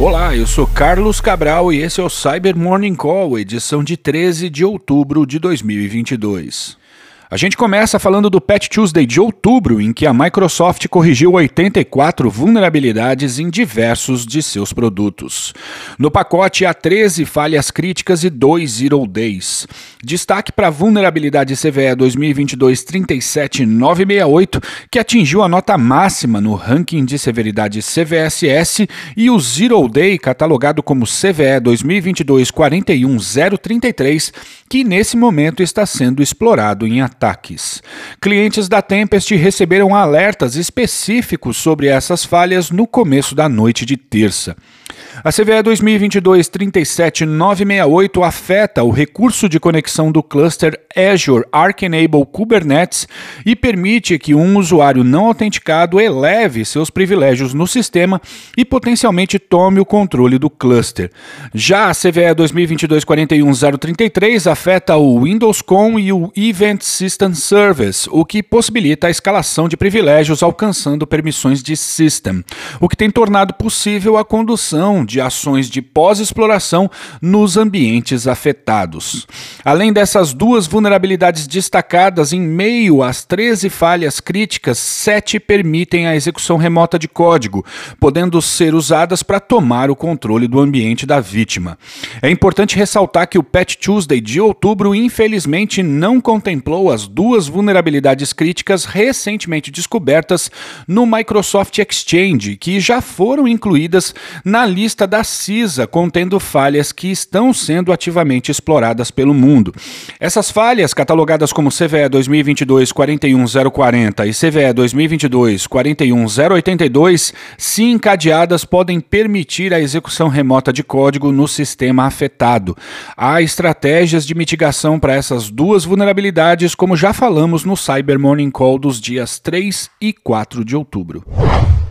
Olá, eu sou Carlos Cabral e esse é o Cyber Morning Call, edição de 13 de outubro de 2022. A gente começa falando do Patch Tuesday de outubro, em que a Microsoft corrigiu 84 vulnerabilidades em diversos de seus produtos. No pacote há 13 falhas críticas e 2 Zero Days. Destaque para a vulnerabilidade CVE 2022-37968, que atingiu a nota máxima no ranking de severidade CVSS, e o Zero Day, catalogado como CVE 2022-41033, que nesse momento está sendo explorado em ataques. Clientes da Tempest receberam alertas específicos sobre essas falhas no começo da noite de terça. A CVE 2022-37968 afeta o recurso de conexão do cluster Azure Arc Enable Kubernetes e permite que um usuário não autenticado eleve seus privilégios no sistema e potencialmente tome o controle do cluster. Já a CVE 2022-41033 afeta o Windows Com e o Event System Service, o que possibilita a escalação de privilégios alcançando permissões de system, o que tem tornado possível a condução de ações de pós-exploração nos ambientes afetados. Além dessas duas vulnerabilidades destacadas, em meio às 13 falhas críticas, 7 permitem a execução remota de código, podendo ser usadas para tomar o controle do ambiente da vítima. É importante ressaltar que o Patch Tuesday de outubro, infelizmente, não contemplou as duas vulnerabilidades críticas recentemente descobertas no Microsoft Exchange, que já foram incluídas na lista lista da CISA contendo falhas que estão sendo ativamente exploradas pelo mundo. Essas falhas, catalogadas como CVE 2022-41040 e CVE 2022-41082, se encadeadas, podem permitir a execução remota de código no sistema afetado. Há estratégias de mitigação para essas duas vulnerabilidades, como já falamos no Cyber Morning Call dos dias 3 e 4 de outubro.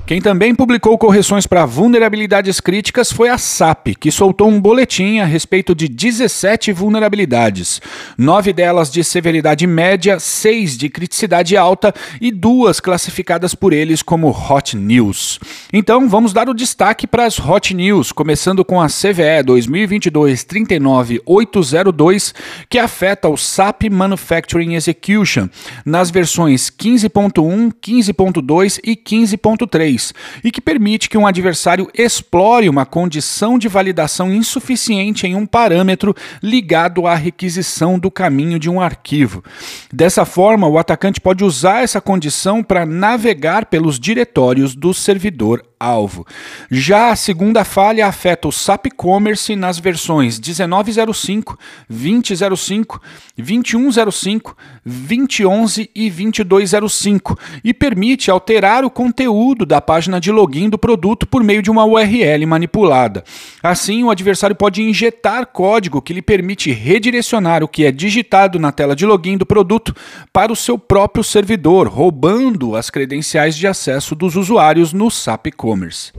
Quem também publicou correções para vulnerabilidades críticas foi a SAP, que soltou um boletim a respeito de 17 vulnerabilidades, nove delas de severidade média, seis de criticidade alta e duas classificadas por eles como Hot News. Então vamos dar o destaque para as Hot News, começando com a CVE 2022-39802, que afeta o SAP Manufacturing Execution nas versões 15.1, 15.2 e 15.3 e que permite que um adversário explore uma condição de validação insuficiente em um parâmetro ligado à requisição do caminho de um arquivo. Dessa forma, o atacante pode usar essa condição para navegar pelos diretórios do servidor alvo. Já a segunda falha afeta o SAP Commerce nas versões 1905, 2005, 2105, 2011 e 2205 e permite alterar o conteúdo da página de login do produto por meio de uma URL manipulada. Assim, o adversário pode injetar código que lhe permite redirecionar o que é digitado na tela de login do produto para o seu próprio servidor, roubando as credenciais de acesso dos usuários no SAP Commerce e-commerce.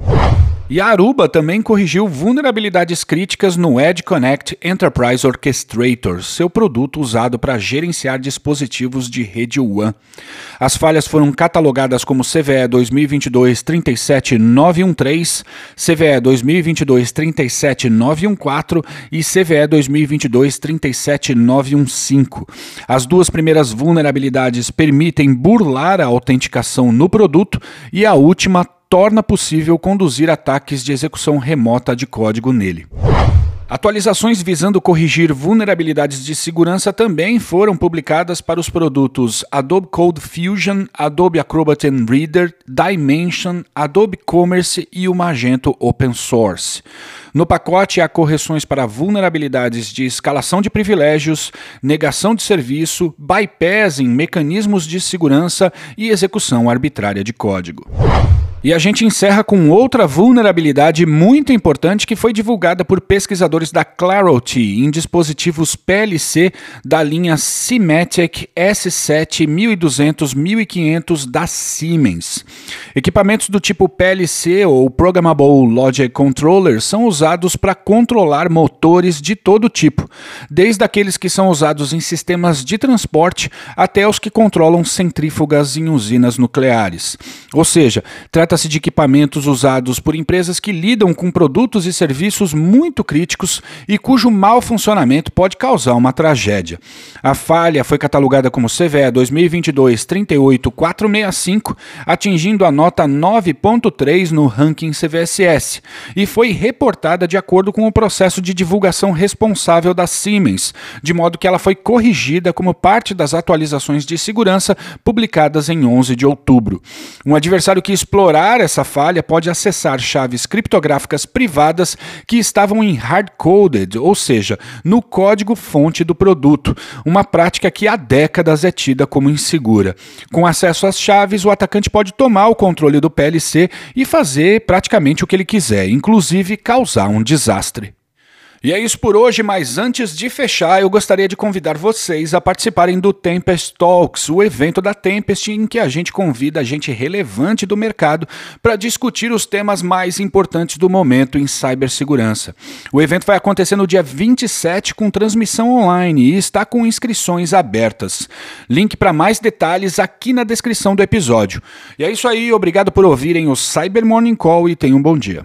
E a Aruba também corrigiu vulnerabilidades críticas no Edge Connect Enterprise Orchestrator, seu produto usado para gerenciar dispositivos de rede WAN. As falhas foram catalogadas como CVE 2022-37913, CVE 2022-37914 e CVE 2022-37915. As duas primeiras vulnerabilidades permitem burlar a autenticação no produto e a última torna possível conduzir ataques de execução remota de código nele. Atualizações visando corrigir vulnerabilidades de segurança também foram publicadas para os produtos Adobe Code Fusion, Adobe Acrobat Reader, Dimension, Adobe Commerce e o Magento Open Source. No pacote há correções para vulnerabilidades de escalação de privilégios, negação de serviço, bypassing, mecanismos de segurança e execução arbitrária de código. E a gente encerra com outra vulnerabilidade muito importante que foi divulgada por pesquisadores da Clarity em dispositivos PLC da linha Symantec S7 1200 1500 da Siemens. Equipamentos do tipo PLC ou Programmable Logic Controller são usados para controlar motores de todo tipo, desde aqueles que são usados em sistemas de transporte até os que controlam centrífugas em usinas nucleares. Ou seja, Trata-se de equipamentos usados por empresas que lidam com produtos e serviços muito críticos e cujo mau funcionamento pode causar uma tragédia. A falha foi catalogada como CVE 2022-38465, atingindo a nota 9.3 no ranking CVSS, e foi reportada de acordo com o processo de divulgação responsável da Siemens, de modo que ela foi corrigida como parte das atualizações de segurança publicadas em 11 de outubro. Um adversário que essa falha pode acessar chaves criptográficas privadas que estavam em hard-coded, ou seja, no código-fonte do produto, uma prática que há décadas é tida como insegura. Com acesso às chaves, o atacante pode tomar o controle do PLC e fazer praticamente o que ele quiser, inclusive causar um desastre. E é isso por hoje, mas antes de fechar, eu gostaria de convidar vocês a participarem do Tempest Talks, o evento da Tempest em que a gente convida gente relevante do mercado para discutir os temas mais importantes do momento em cibersegurança. O evento vai acontecer no dia 27 com transmissão online e está com inscrições abertas. Link para mais detalhes aqui na descrição do episódio. E é isso aí, obrigado por ouvirem o Cyber Morning Call e tenham um bom dia.